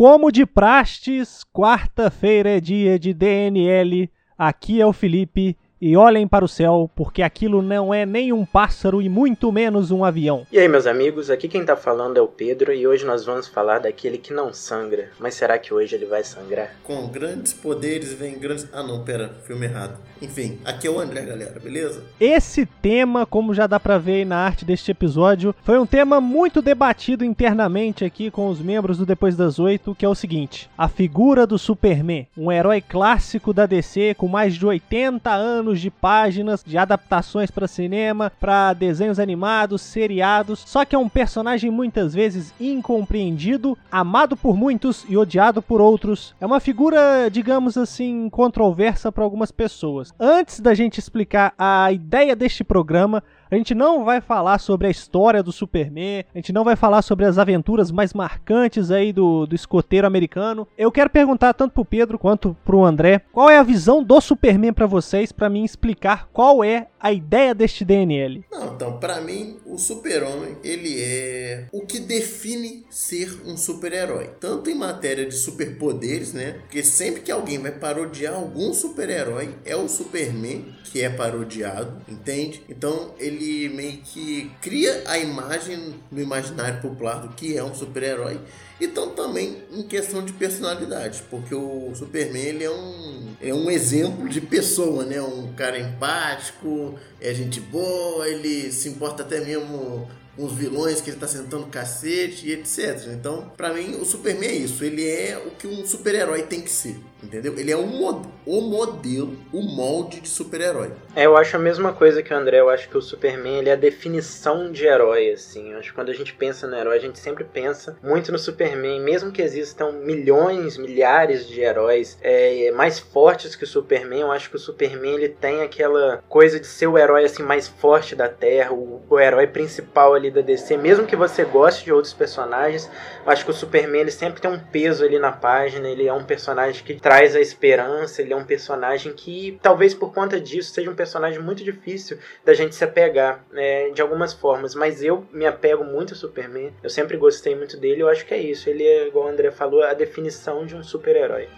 Como de prastes, quarta-feira é dia de DNL. Aqui é o Felipe e olhem para o céu, porque aquilo não é nem um pássaro e muito menos um avião. E aí, meus amigos, aqui quem tá falando é o Pedro e hoje nós vamos falar daquele que não sangra. Mas será que hoje ele vai sangrar? Com grandes poderes vem grandes. Ah, não, pera, filme errado. Enfim, aqui é o André, galera, beleza? Esse tema, como já dá pra ver aí na arte deste episódio, foi um tema muito debatido internamente aqui com os membros do Depois das Oito, que é o seguinte: a figura do Superman, um herói clássico da DC com mais de 80 anos anos de páginas de adaptações para cinema, para desenhos animados, seriados. Só que é um personagem muitas vezes incompreendido, amado por muitos e odiado por outros. É uma figura, digamos assim, controversa para algumas pessoas. Antes da gente explicar a ideia deste programa, a gente não vai falar sobre a história do Superman, a gente não vai falar sobre as aventuras mais marcantes aí do, do escoteiro americano. Eu quero perguntar tanto pro Pedro quanto pro André, qual é a visão do Superman para vocês, para mim explicar qual é a ideia deste DNL? Não, então, para mim, o super-homem, ele é o que define ser um super-herói. Tanto em matéria de superpoderes, né? Porque sempre que alguém vai parodiar algum super-herói, é o Superman que é parodiado, entende? Então, ele meio que cria a imagem no imaginário popular do que é um super-herói então também em questão de personalidade, porque o Superman ele é um, é um exemplo de pessoa, né? Um cara empático, é gente boa, ele se importa até mesmo os vilões que ele tá sentando cacete e etc. Então, para mim, o Superman é isso. Ele é o que um super-herói tem que ser. Entendeu? Ele é um, o modelo, o molde de super-herói. É, eu acho a mesma coisa que o André. Eu acho que o Superman ele é a definição de herói, assim. Eu acho que quando a gente pensa no herói, a gente sempre pensa muito no Superman. Mesmo que existam milhões, milhares de heróis é, mais fortes que o Superman, eu acho que o Superman ele tem aquela coisa de ser o herói assim mais forte da Terra, o, o herói principal ali da DC. Mesmo que você goste de outros personagens, eu acho que o Superman ele sempre tem um peso ali na página. Ele é um personagem que traz a esperança, ele é um personagem que, talvez por conta disso, seja um personagem muito difícil da gente se apegar né, de algumas formas. Mas eu me apego muito ao Superman, eu sempre gostei muito dele, eu acho que é isso. Ele é, igual o André falou, a definição de um super-herói.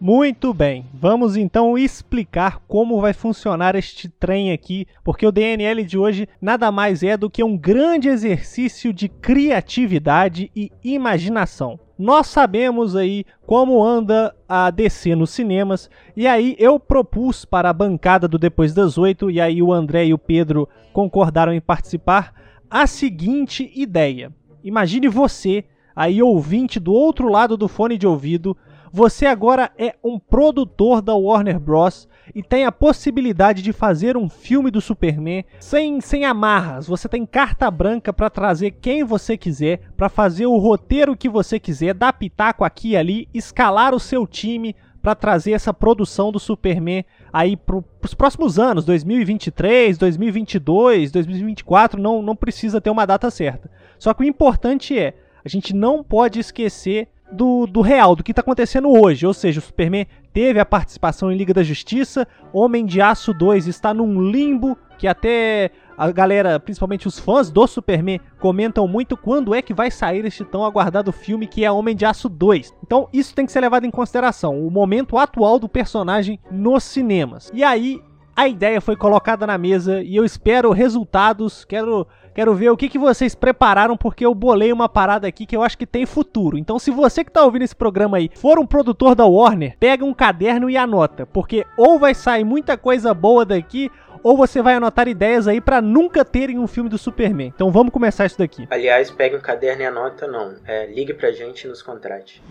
Muito bem, vamos então explicar como vai funcionar este trem aqui, porque o DNL de hoje nada mais é do que um grande exercício de criatividade e imaginação. Nós sabemos aí como anda a DC nos cinemas, e aí eu propus para a bancada do Depois das Oito, e aí o André e o Pedro concordaram em participar, a seguinte ideia. Imagine você, aí ouvinte do outro lado do fone de ouvido, você agora é um produtor da Warner Bros. e tem a possibilidade de fazer um filme do Superman sem, sem amarras. Você tem carta branca para trazer quem você quiser, para fazer o roteiro que você quiser, dar pitaco aqui e ali, escalar o seu time para trazer essa produção do Superman aí para os próximos anos, 2023, 2022, 2024, não, não precisa ter uma data certa. Só que o importante é, a gente não pode esquecer do, do real, do que está acontecendo hoje. Ou seja, o Superman teve a participação em Liga da Justiça, Homem de Aço 2 está num limbo que até a galera, principalmente os fãs do Superman, comentam muito quando é que vai sair este tão aguardado filme que é Homem de Aço 2. Então isso tem que ser levado em consideração, o momento atual do personagem nos cinemas. E aí a ideia foi colocada na mesa e eu espero resultados, quero Quero ver o que, que vocês prepararam, porque eu bolei uma parada aqui que eu acho que tem futuro. Então, se você que tá ouvindo esse programa aí for um produtor da Warner, pega um caderno e anota, porque ou vai sair muita coisa boa daqui, ou você vai anotar ideias aí para nunca terem um filme do Superman. Então vamos começar isso daqui. Aliás, pegue um caderno e anota, não. É, ligue pra gente e nos contrate.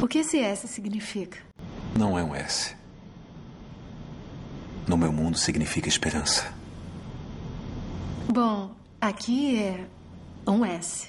O que esse S significa? Não é um S. No meu mundo significa esperança. Bom, Aqui é um S.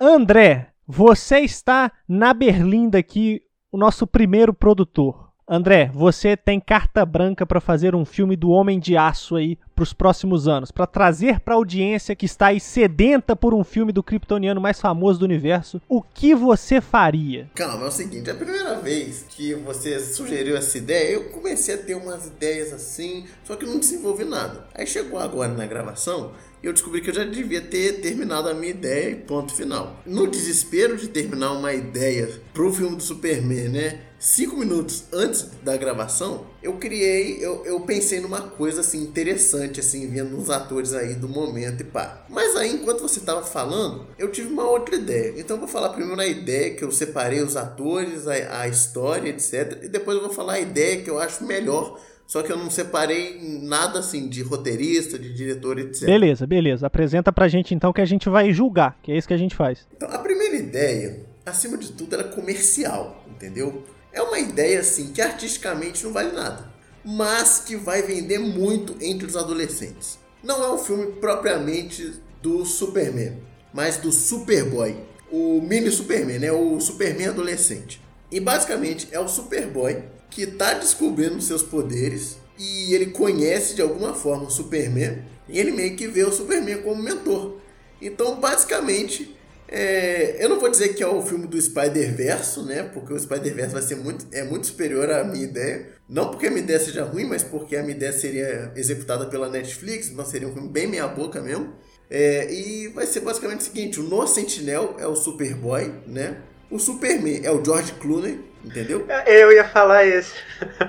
André, você está na Berlinda aqui, o nosso primeiro produtor. André, você tem carta branca para fazer um filme do Homem de Aço aí para os próximos anos, para trazer para a audiência que está aí sedenta por um filme do kryptoniano mais famoso do universo, o que você faria? Calma, é o seguinte, a primeira vez que você sugeriu essa ideia, eu comecei a ter umas ideias assim, só que não desenvolvi nada. Aí chegou agora na gravação, eu descobri que eu já devia ter terminado a minha ideia e ponto final. No desespero de terminar uma ideia pro filme do Superman, né? Cinco minutos antes da gravação, eu criei, eu, eu pensei numa coisa assim interessante, assim, vendo uns atores aí do momento e pá. Mas aí, enquanto você tava falando, eu tive uma outra ideia. Então eu vou falar primeiro a ideia que eu separei os atores, a, a história, etc. E depois eu vou falar a ideia que eu acho melhor só que eu não separei nada assim de roteirista, de diretor, etc. Beleza, beleza. Apresenta pra gente então que a gente vai julgar, que é isso que a gente faz. Então, a primeira ideia, acima de tudo, era comercial, entendeu? É uma ideia assim que artisticamente não vale nada, mas que vai vender muito entre os adolescentes. Não é um filme propriamente do Superman, mas do Superboy, o mini Superman, né? O Superman adolescente. E basicamente é o Superboy que está descobrindo seus poderes e ele conhece de alguma forma o Superman e ele meio que vê o Superman como mentor. Então, basicamente, é, eu não vou dizer que é o filme do Spider-Verso, né? Porque o Spider-Verso vai ser muito, é muito superior à minha ideia. Não porque a minha ideia seja ruim, mas porque a minha ideia seria executada pela Netflix, então seria um filme bem meia boca mesmo. É, e vai ser basicamente o seguinte: o No Sentinel é o Superboy, né? O Superman é o George Clooney, entendeu? Eu ia falar esse.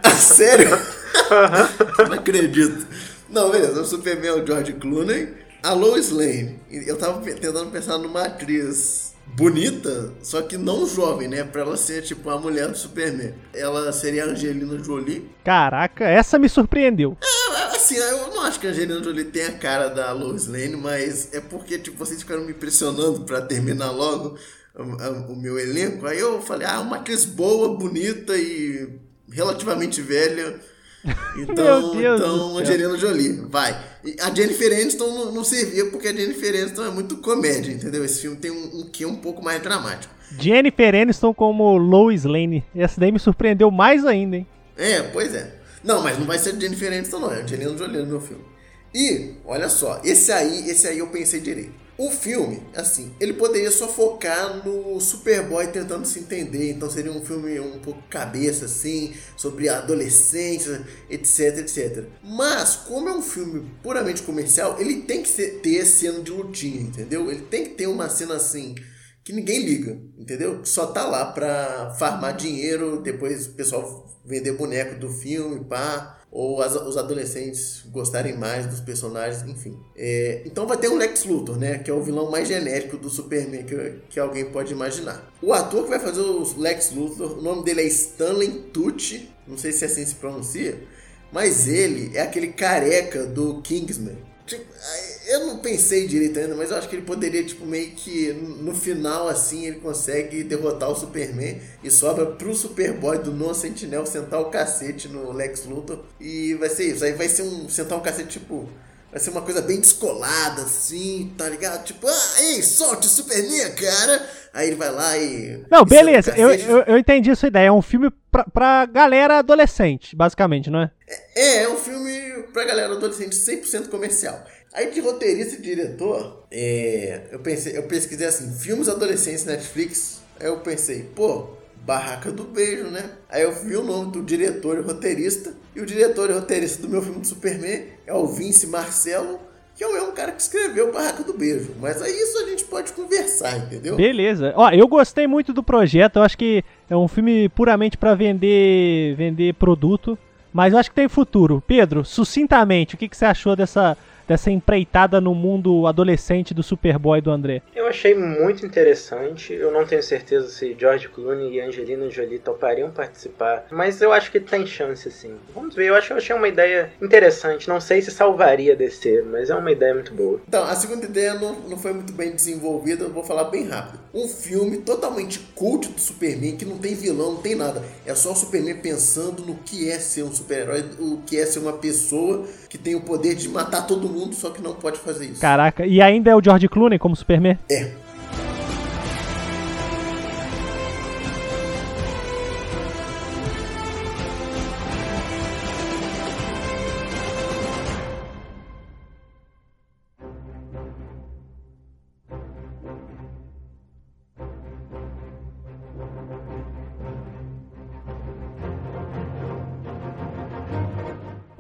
Ah, sério? Não acredito. Não, beleza. O Superman é o George Clooney. A Lois Lane. Eu tava tentando pensar numa atriz bonita, só que não jovem, né? Pra ela ser tipo a mulher do Superman. Ela seria a Angelina Jolie. Caraca, essa me surpreendeu. É, assim, eu não acho que a Angelina Jolie tem a cara da Lois Lane, mas é porque tipo, vocês ficaram me pressionando pra terminar logo o, o meu elenco. Aí eu falei, ah, uma atriz boa, bonita e relativamente velha. Então, então Angelina Jolie, vai. A Jennifer Aniston não, não, servia porque a Jennifer Aniston é muito comédia, entendeu? Esse filme tem um, um quê um pouco mais dramático. Jennifer Aniston como Lois Lane. Essa daí me surpreendeu mais ainda, hein? É, pois é. Não, mas não vai ser Jennifer Aniston não, é Angelina Jolie no meu filme. E, olha só, esse aí, esse aí eu pensei direito. O filme, assim, ele poderia só focar no Superboy tentando se entender, então seria um filme um pouco cabeça, assim, sobre adolescência, etc, etc. Mas, como é um filme puramente comercial, ele tem que ter cena de lutinha, entendeu? Ele tem que ter uma cena assim, que ninguém liga, entendeu? Só tá lá pra farmar dinheiro, depois o pessoal vender boneco do filme, pá ou as, os adolescentes gostarem mais dos personagens, enfim. É, então vai ter um Lex Luthor, né? Que é o vilão mais genérico do Superman que, que alguém pode imaginar. O ator que vai fazer o Lex Luthor, o nome dele é Stanley Tucci, não sei se assim se pronuncia, mas ele é aquele careca do Kingsman. Tipo, eu não pensei direito ainda, mas eu acho que ele poderia, tipo, meio que no final, assim, ele consegue derrotar o Superman e sobra pro Superboy do Non Sentinel sentar o cacete no Lex Luthor. E vai ser isso. Aí vai ser um. sentar um cacete, tipo. Vai ser uma coisa bem descolada, assim, tá ligado? Tipo, ah, ei, solte o Superman, cara! Aí ele vai lá e. Não, beleza, eu, eu, eu, entendi a sua ideia. É um filme pra, pra galera adolescente, basicamente, não é? É, é um filme pra galera adolescente 100% comercial. Aí de roteirista e diretor, é, eu pensei, eu pesquisei assim, filmes adolescentes Netflix. Aí eu pensei, pô, Barraca do Beijo, né? Aí eu vi o nome do diretor e roteirista. E o diretor e roteirista do meu filme do Superman é o Vince Marcelo, que é mesmo cara que escreveu Barraca do Beijo. Mas aí isso a gente pode conversar, entendeu? Beleza. Ó, eu gostei muito do projeto. Eu acho que é um filme puramente para vender, vender produto. Mas eu acho que tem futuro. Pedro, sucintamente, o que, que você achou dessa dessa empreitada no mundo adolescente do Superboy do André? Eu achei muito interessante. Eu não tenho certeza se George Clooney e Angelina Jolie topariam participar, mas eu acho que tem chance sim. Vamos ver, eu acho que eu achei uma ideia interessante. Não sei se salvaria DC, mas é uma ideia muito boa. Então, a segunda ideia não, não foi muito bem desenvolvida, eu vou falar bem rápido. Um filme totalmente cult do Superman, que não tem vilão, não tem nada. É só o Superman pensando no que é ser um super-herói, o que é ser uma pessoa que tem o poder de matar todo mundo, só que não pode fazer isso. Caraca, e ainda é o George Clooney como Superman? É.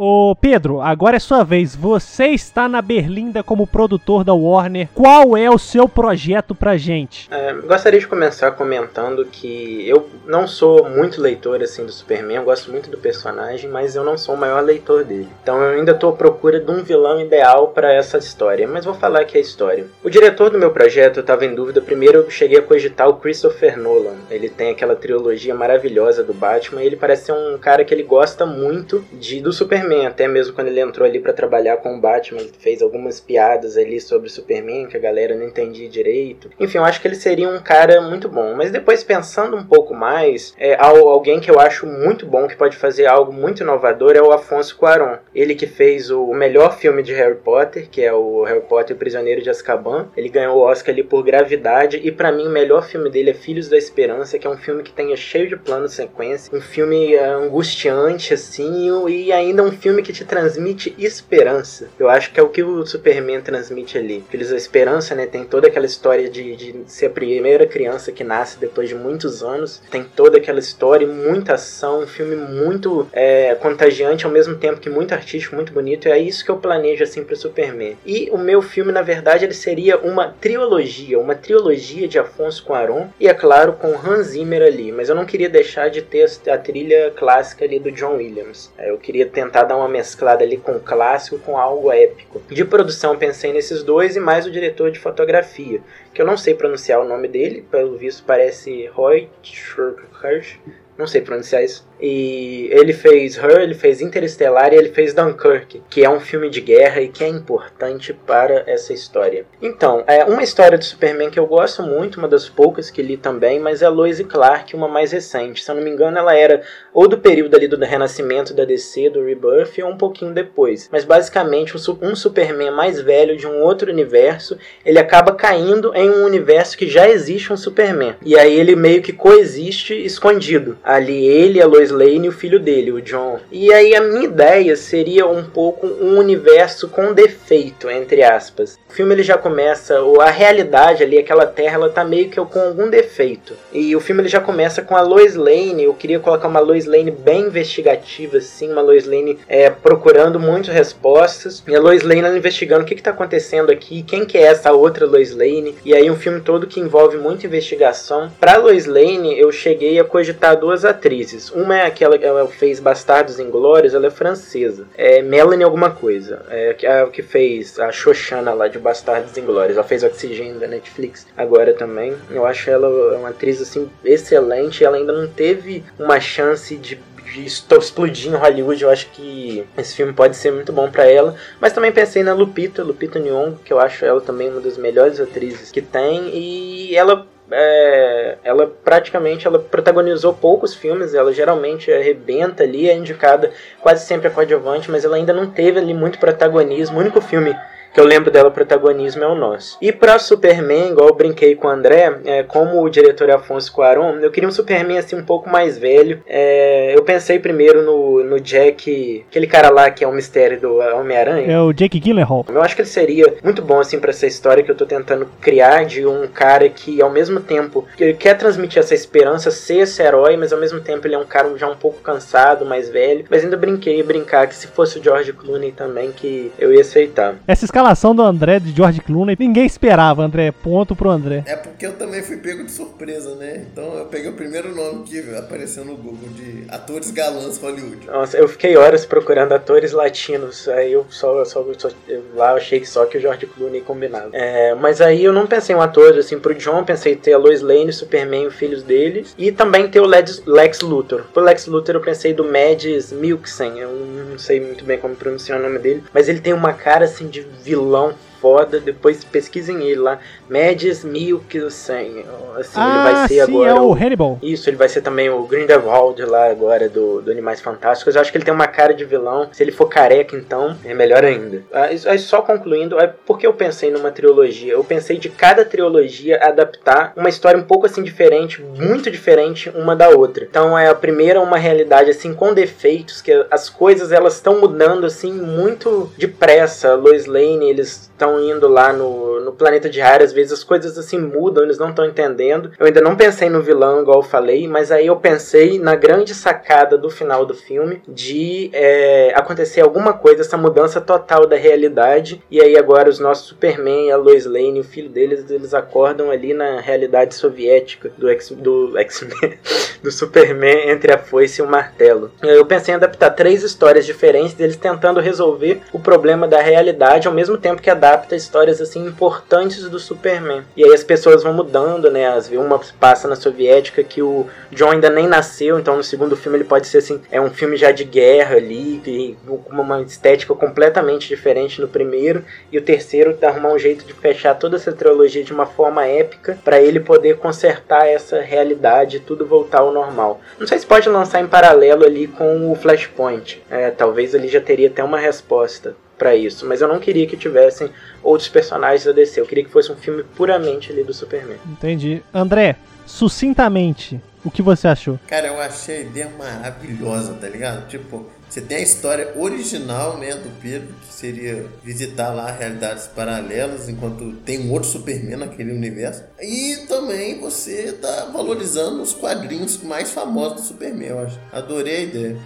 Ô Pedro, agora é sua vez. Você está na Berlinda como produtor da Warner. Qual é o seu projeto pra gente? É, gostaria de começar comentando que eu não sou muito leitor assim do Superman, eu gosto muito do personagem, mas eu não sou o maior leitor dele. Então eu ainda estou à procura de um vilão ideal para essa história, mas vou falar aqui a história. O diretor do meu projeto estava em dúvida. Primeiro eu cheguei a cogitar o Christopher Nolan. Ele tem aquela trilogia maravilhosa do Batman e ele parece ser um cara que ele gosta muito de do Superman, até mesmo quando ele entrou ali para trabalhar com o Batman, fez algumas piadas ali sobre o Superman que a galera não entendia direito. Enfim, eu acho que ele seria um cara muito bom. Mas depois pensando um pouco mais, é, alguém que eu acho muito bom que pode fazer algo muito inovador é o Afonso Cuarón. Ele que fez o melhor filme de Harry Potter, que é o Harry Potter e o Prisioneiro de Azkaban. Ele ganhou o Oscar ali por Gravidade e para mim o melhor filme dele é Filhos da Esperança, que é um filme que tem cheio de plano sequência, um filme é, angustiante assim e ainda um filme que te transmite esperança. Eu acho que é o que o Superman transmite ali. Filhos da Esperança, né, tem toda aquela história de, de ser a primeira criança que nasce depois de muitos anos, tem toda aquela história, muita ação, um filme muito é, contagiante ao mesmo tempo que muito artístico, muito bonito. E é isso que eu planejo assim para Superman. E o meu filme, na verdade, ele seria uma trilogia, uma trilogia de Afonso Cuarón e é claro com Hans Zimmer ali. Mas eu não queria deixar de ter a trilha clássica ali do John Williams. É, eu queria tentar dar uma mesclada ali com clássico com algo épico. De produção pensei nesses dois e mais o diretor de fotografia, que eu não sei pronunciar o nome dele, pelo visto parece Roy Hirsch, não sei pronunciar isso. E ele fez Her, ele fez Interestelar e ele fez Dunkirk, que é um filme de guerra e que é importante para essa história. Então, é uma história do Superman que eu gosto muito, uma das poucas que li também, mas é Lois Clark, uma mais recente. Se eu não me engano, ela era ou do período ali do renascimento da DC, do Rebirth, ou um pouquinho depois. Mas basicamente, um Superman mais velho de um outro universo, ele acaba caindo em um universo que já existe um Superman. E aí ele meio que coexiste escondido. Ali ele a Lois Lane e o filho dele, o John. E aí a minha ideia seria um pouco um universo com defeito, entre aspas. O filme ele já começa, ou a realidade ali, aquela terra, ela tá meio que com algum defeito. E o filme ele já começa com a Lois Lane, eu queria colocar uma Lois Lane bem investigativa, assim, uma Lois Lane é, procurando muitas respostas. E a Lois Lane ela investigando o que, que tá acontecendo aqui, quem que é essa outra Lois Lane. E aí um filme todo que envolve muita investigação. Pra Lois Lane, eu cheguei a cogitar duas atrizes. Uma é aquela que ela fez Bastardos Inglórios, ela é francesa. É Melanie alguma coisa. É a que fez a Xoxana lá de Bastardos Inglórios. Ela fez Oxigênio da Netflix agora também. Eu acho ela uma atriz assim excelente. Ela ainda não teve uma chance de estou explodindo Hollywood, eu acho que esse filme pode ser muito bom para ela. Mas também pensei na Lupita, Lupita Nyong'o, que eu acho ela também uma das melhores atrizes que tem e ela é, ela praticamente ela protagonizou poucos filmes, ela geralmente arrebenta ali, é indicada quase sempre a coadjuvante, mas ela ainda não teve ali muito protagonismo. O único filme que eu lembro dela protagonismo é o nosso. E pra Superman, igual eu brinquei com o André, é, como o diretor Afonso Cuarón, eu queria um Superman assim um pouco mais velho. É, eu pensei primeiro no, no Jack, aquele cara lá que é o mistério do Homem-Aranha. É o Jake Gyllenhaal. Eu acho que ele seria muito bom assim para essa história que eu tô tentando criar de um cara que ao mesmo tempo que ele quer transmitir essa esperança, ser esse herói, mas ao mesmo tempo ele é um cara já um pouco cansado, mais velho. Mas ainda brinquei brincar que se fosse o George Clooney também que eu ia aceitar. Essa escala escalação do André de George Clooney, ninguém esperava, André. Ponto pro André. É porque eu também fui pego de surpresa, né? Então eu peguei o primeiro nome que apareceu no Google de atores galãs Hollywood. Nossa, eu fiquei horas procurando atores latinos. Aí eu só, só, só eu, lá eu achei só que o George Clooney combinava. É, mas aí eu não pensei em um ator, assim, pro John, pensei em ter a Lois Lane, Superman os filhos deles. E também ter o Lex, Lex Luthor. Pro Lex Luthor eu pensei do Mads Mikkelsen. Eu não sei muito bem como pronunciar o nome dele. Mas ele tem uma cara, assim, de vilão foda. Depois pesquisem ele lá. Mads Mikkelsen. Assim, ah, ele vai ser sim, agora. é o Hannibal. Isso, ele vai ser também o Grindelwald lá agora do, do Animais Fantásticos. Eu acho que ele tem uma cara de vilão. Se ele for careca, então, é melhor ainda. Aí, só concluindo, é porque eu pensei numa trilogia. Eu pensei de cada trilogia adaptar uma história um pouco assim diferente, muito diferente uma da outra. Então é a primeira uma realidade assim com defeitos, que as coisas elas estão mudando assim muito depressa. Lois Lane, eles estão indo lá no, no planeta diário, às vezes as coisas assim mudam, eles não estão entendendo. Eu ainda não pensei no vilão, igual eu falei, mas aí eu pensei na grande sacada do final do filme de é, acontecer alguma coisa, essa mudança total da realidade. E aí agora os nossos Superman, a Lois Lane, o filho deles, eles acordam ali na realidade soviética do X, do X-Men, do Superman entre a foice e o martelo. Eu pensei em adaptar três histórias diferentes deles tentando resolver o problema da realidade ao mesmo tempo que adapta histórias assim importantes do Superman. E aí as pessoas vão mudando, né? As uma passa na soviética que o John ainda nem nasceu, então no segundo filme ele pode ser assim, é um filme já de guerra ali, com uma estética completamente diferente no primeiro, e o terceiro tá arrumar um jeito de fechar toda essa trilogia de uma forma épica para ele poder consertar essa realidade e tudo voltar ao normal. Não sei se pode lançar em paralelo ali com o Flashpoint. É, talvez ali já teria até uma resposta para isso, mas eu não queria que tivessem outros personagens da DC. Eu queria que fosse um filme puramente ali do Superman. Entendi. André, sucintamente, o que você achou? Cara, eu achei a ideia maravilhosa, tá ligado? Tipo, você tem a história original, né, do Pedro, que seria visitar lá realidades paralelas, enquanto tem um outro Superman naquele universo. E também você tá valorizando os quadrinhos mais famosos do Superman, eu acho. Adorei a ideia.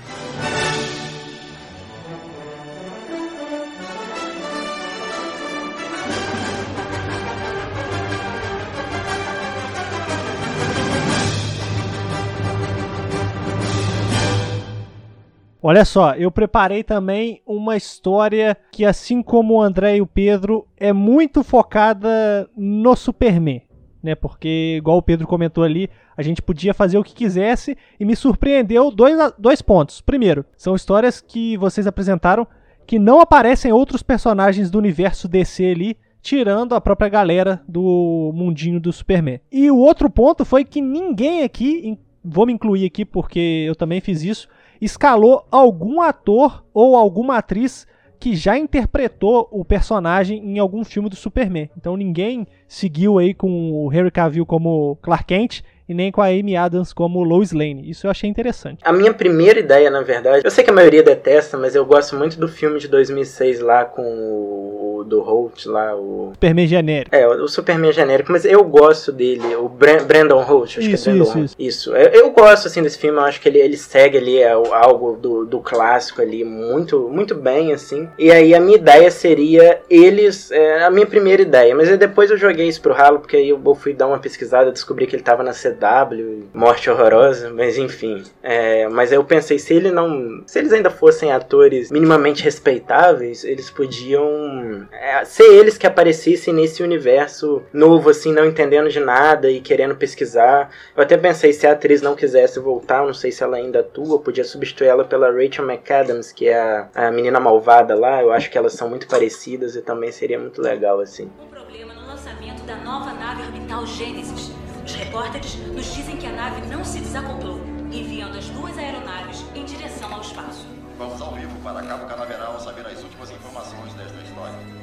Olha só, eu preparei também uma história que, assim como o André e o Pedro, é muito focada no Superman. Né, porque, igual o Pedro comentou ali, a gente podia fazer o que quisesse e me surpreendeu dois, dois pontos. Primeiro, são histórias que vocês apresentaram que não aparecem outros personagens do universo DC ali, tirando a própria galera do mundinho do Superman. E o outro ponto foi que ninguém aqui, vou me incluir aqui porque eu também fiz isso, escalou algum ator ou alguma atriz que já interpretou o personagem em algum filme do Superman. Então ninguém seguiu aí com o Henry Cavill como Clark Kent e nem com a Amy Adams como Lois Lane. Isso eu achei interessante. A minha primeira ideia, na verdade, eu sei que a maioria detesta, mas eu gosto muito do filme de 2006 lá com o do Holt lá, o Superman genérico. É, o Superman genérico, mas eu gosto dele, o Brandon Holt, acho isso, que é Brandon isso, Holt. isso. Isso. Eu, eu, gosto assim desse filme, eu acho que ele, ele segue ali é, algo do, do clássico ali muito muito bem assim. E aí a minha ideia seria eles, é, a minha primeira ideia, mas depois eu joguei isso pro ralo porque aí eu fui dar uma pesquisada, descobri que ele tava na CW, morte horrorosa, mas enfim. É, mas eu pensei se ele não, se eles ainda fossem atores minimamente respeitáveis, eles podiam é, ser eles que aparecessem nesse universo novo, assim, não entendendo de nada e querendo pesquisar. Eu até pensei se a atriz não quisesse voltar, não sei se ela ainda atua, podia substituir ela pela Rachel McAdams, que é a, a menina malvada lá. Eu acho que elas são muito parecidas e também seria muito legal, assim. Um problema no lançamento da nova nave orbital Gênesis. Os repórteres nos dizem que a nave não se desacoplou, enviando as duas aeronaves em direção ao espaço. Vamos ao vivo para Cabo Canaveral saber as últimas informações desta história.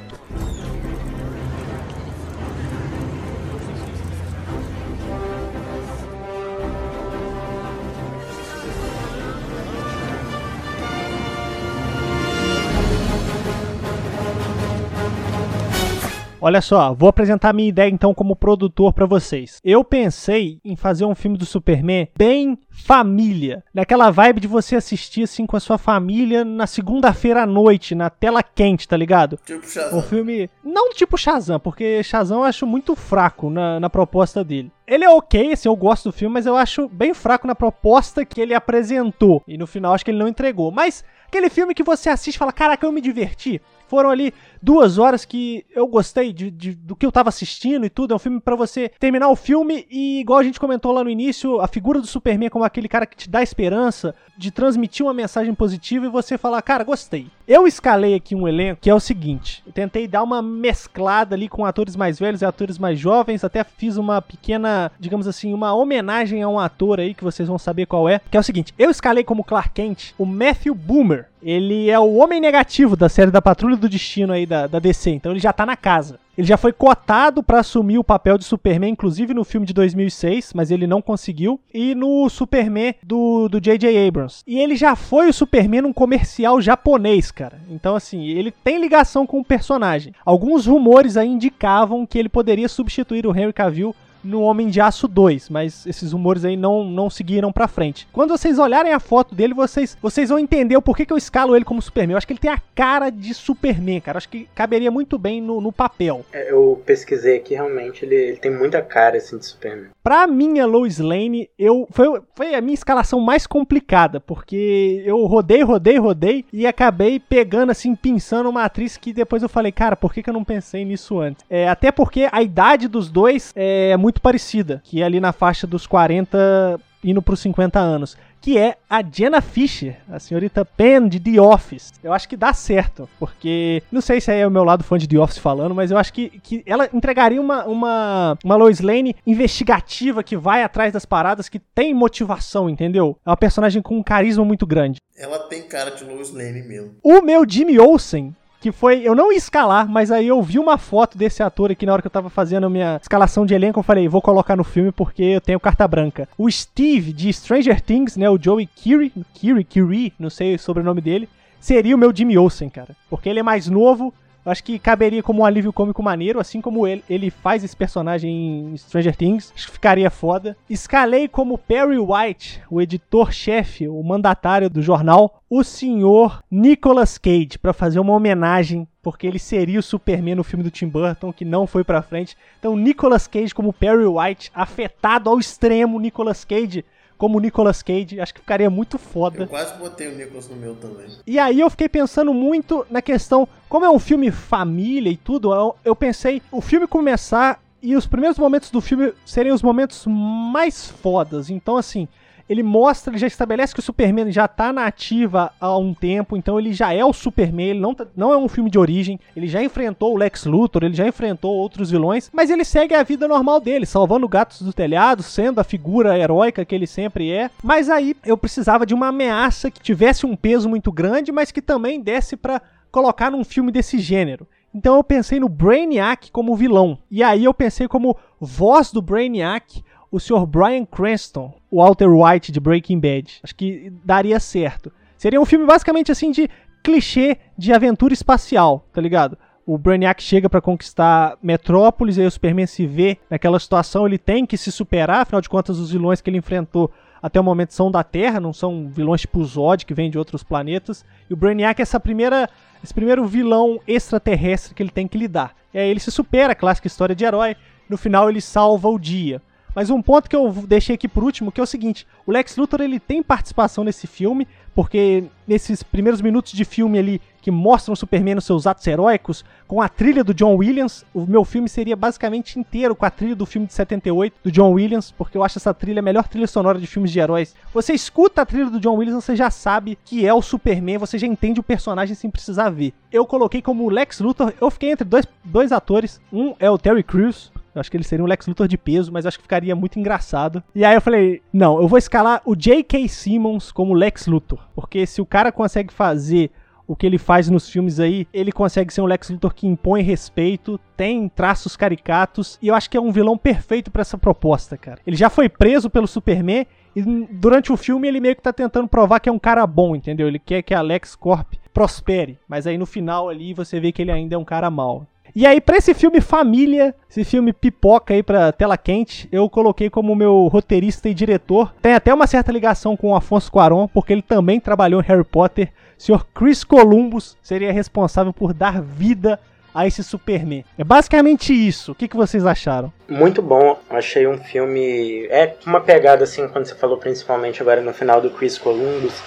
Olha só, vou apresentar minha ideia então como produtor para vocês. Eu pensei em fazer um filme do Superman bem família, naquela vibe de você assistir assim com a sua família na segunda-feira à noite, na tela quente, tá ligado? Tipo Shazam. Um filme não tipo Shazam, porque Shazam eu acho muito fraco na, na proposta dele. Ele é ok, assim, eu gosto do filme, mas eu acho bem fraco na proposta que ele apresentou. E no final acho que ele não entregou. Mas aquele filme que você assiste e fala, caraca, eu me diverti. Foram ali duas horas que eu gostei de, de, do que eu tava assistindo e tudo. É um filme para você terminar o filme e, igual a gente comentou lá no início, a figura do Superman como aquele cara que te dá esperança, de transmitir uma mensagem positiva e você falar, cara, gostei. Eu escalei aqui um elenco que é o seguinte: eu tentei dar uma mesclada ali com atores mais velhos e atores mais jovens, até fiz uma pequena, digamos assim, uma homenagem a um ator aí que vocês vão saber qual é. Que é o seguinte: eu escalei como Clark Kent o Matthew Boomer. Ele é o homem negativo da série da Patrulha do Destino aí da, da DC, então ele já tá na casa. Ele já foi cotado pra assumir o papel de Superman, inclusive no filme de 2006, mas ele não conseguiu. E no Superman do do J.J. Abrams. E ele já foi o Superman num comercial japonês, cara. Então, assim, ele tem ligação com o personagem. Alguns rumores aí indicavam que ele poderia substituir o Henry Cavill no Homem de Aço 2, mas esses rumores aí não, não seguiram pra frente. Quando vocês olharem a foto dele, vocês, vocês vão entender o porquê que eu escalo ele como Superman. Eu acho que ele tem a cara de Superman, cara. Eu acho que caberia muito bem no, no papel. É, Eu pesquisei aqui, realmente, ele, ele tem muita cara, assim, de Superman. Pra minha Lois Lane, eu foi, foi a minha escalação mais complicada, porque eu rodei, rodei, rodei e acabei pegando assim, pensando uma atriz que depois eu falei, cara, por que, que eu não pensei nisso antes? É, até porque a idade dos dois é muito parecida, que é ali na faixa dos 40 indo pros 50 anos, que é a Jenna Fisher, a senhorita Penn de The Office. Eu acho que dá certo, porque não sei se aí é o meu lado fã de The Office falando, mas eu acho que, que ela entregaria uma, uma, uma Lois Lane investigativa que vai atrás das paradas, que tem motivação, entendeu? É uma personagem com um carisma muito grande. Ela tem cara de Lois Lane mesmo. O meu Jimmy Olsen, que foi. Eu não ia escalar, mas aí eu vi uma foto desse ator aqui na hora que eu tava fazendo a minha escalação de elenco. Eu falei, vou colocar no filme porque eu tenho carta branca. O Steve de Stranger Things, né? O Joey Kiri, Kiri, Kiri, não sei o sobrenome dele, seria o meu Jimmy Olsen, cara. Porque ele é mais novo. Acho que caberia como um alívio cômico maneiro, assim como ele, ele faz esse personagem em Stranger Things. Acho que ficaria foda. Escalei como Perry White, o editor-chefe, o mandatário do jornal, o senhor Nicolas Cage, pra fazer uma homenagem, porque ele seria o Superman no filme do Tim Burton, que não foi pra frente. Então, Nicolas Cage como Perry White, afetado ao extremo, Nicolas Cage como Nicolas Cage, acho que ficaria muito foda. Eu quase botei o Nicholas no meu também. E aí eu fiquei pensando muito na questão, como é um filme família e tudo, eu, eu pensei o filme começar e os primeiros momentos do filme serem os momentos mais fodas. Então assim, ele mostra, ele já estabelece que o Superman já tá na ativa há um tempo, então ele já é o Superman, ele não, tá- não é um filme de origem, ele já enfrentou o Lex Luthor, ele já enfrentou outros vilões, mas ele segue a vida normal dele, salvando gatos do telhado, sendo a figura heróica que ele sempre é. Mas aí eu precisava de uma ameaça que tivesse um peso muito grande, mas que também desse pra colocar num filme desse gênero. Então eu pensei no Brainiac como vilão. E aí eu pensei como voz do Brainiac o Sr. Bryan Cranston, o Walter White de Breaking Bad. Acho que daria certo. Seria um filme basicamente assim de clichê de aventura espacial, tá ligado? O Brainiac chega pra conquistar Metrópolis, aí o Superman se vê naquela situação, ele tem que se superar, afinal de contas os vilões que ele enfrentou até o momento são da Terra, não são vilões tipo Zod que vêm de outros planetas. E o Brainiac é essa primeira, esse primeiro vilão extraterrestre que ele tem que lidar. E aí ele se supera, clássica história de herói, no final ele salva o dia. Mas um ponto que eu deixei aqui por último, que é o seguinte, o Lex Luthor ele tem participação nesse filme, porque nesses primeiros minutos de filme ali que mostram o Superman nos seus atos heróicos, com a trilha do John Williams, o meu filme seria basicamente inteiro com a trilha do filme de 78 do John Williams, porque eu acho essa trilha a melhor trilha sonora de filmes de heróis. Você escuta a trilha do John Williams, você já sabe que é o Superman, você já entende o personagem sem precisar ver. Eu coloquei como Lex Luthor, eu fiquei entre dois, dois atores, um é o Terry Crews, eu acho que ele seria um Lex Luthor de peso, mas acho que ficaria muito engraçado. E aí eu falei, não, eu vou escalar o J.K. Simmons como Lex Luthor. Porque se o cara consegue fazer o que ele faz nos filmes aí, ele consegue ser um Lex Luthor que impõe respeito, tem traços caricatos, e eu acho que é um vilão perfeito pra essa proposta, cara. Ele já foi preso pelo Superman, e durante o filme ele meio que tá tentando provar que é um cara bom, entendeu? Ele quer que a Lex Corp prospere, mas aí no final ali você vê que ele ainda é um cara mau. E aí, pra esse filme família, esse filme pipoca aí pra tela quente, eu coloquei como meu roteirista e diretor. Tem até uma certa ligação com o Afonso Cuarón, porque ele também trabalhou em Harry Potter. O Sr. Chris Columbus seria responsável por dar vida a esse Superman. É basicamente isso. O que, que vocês acharam? Muito bom, achei um filme. É uma pegada assim, quando você falou principalmente agora no final do Chris Columbus.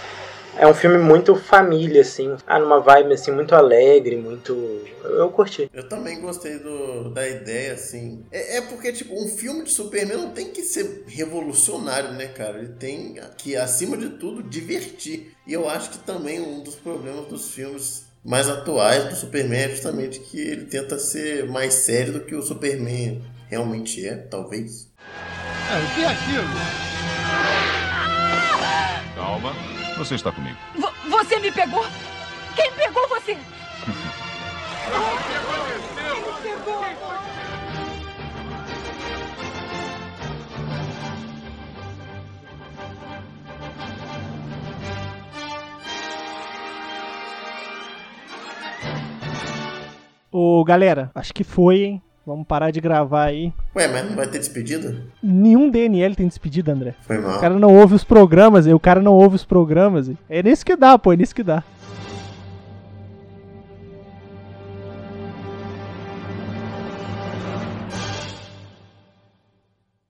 É um filme muito família, assim. Ah, numa vibe assim, muito alegre, muito. Eu curti. Eu também gostei do, da ideia, assim. É, é porque, tipo, um filme de Superman não tem que ser revolucionário, né, cara? Ele tem que, acima de tudo, divertir. E eu acho que também um dos problemas dos filmes mais atuais do Superman é justamente que ele tenta ser mais sério do que o Superman realmente é, talvez. É, o que é aquilo? Calma, você está comigo. Vo- você me pegou? Quem pegou você? O que aconteceu? Ô, galera, acho que foi, hein? Vamos parar de gravar aí. Ué, mas não vai ter despedida? Nenhum DNL tem despedida, André. Foi mal. O cara não ouve os programas, o cara não ouve os programas. É nisso que dá, pô, é nisso que dá.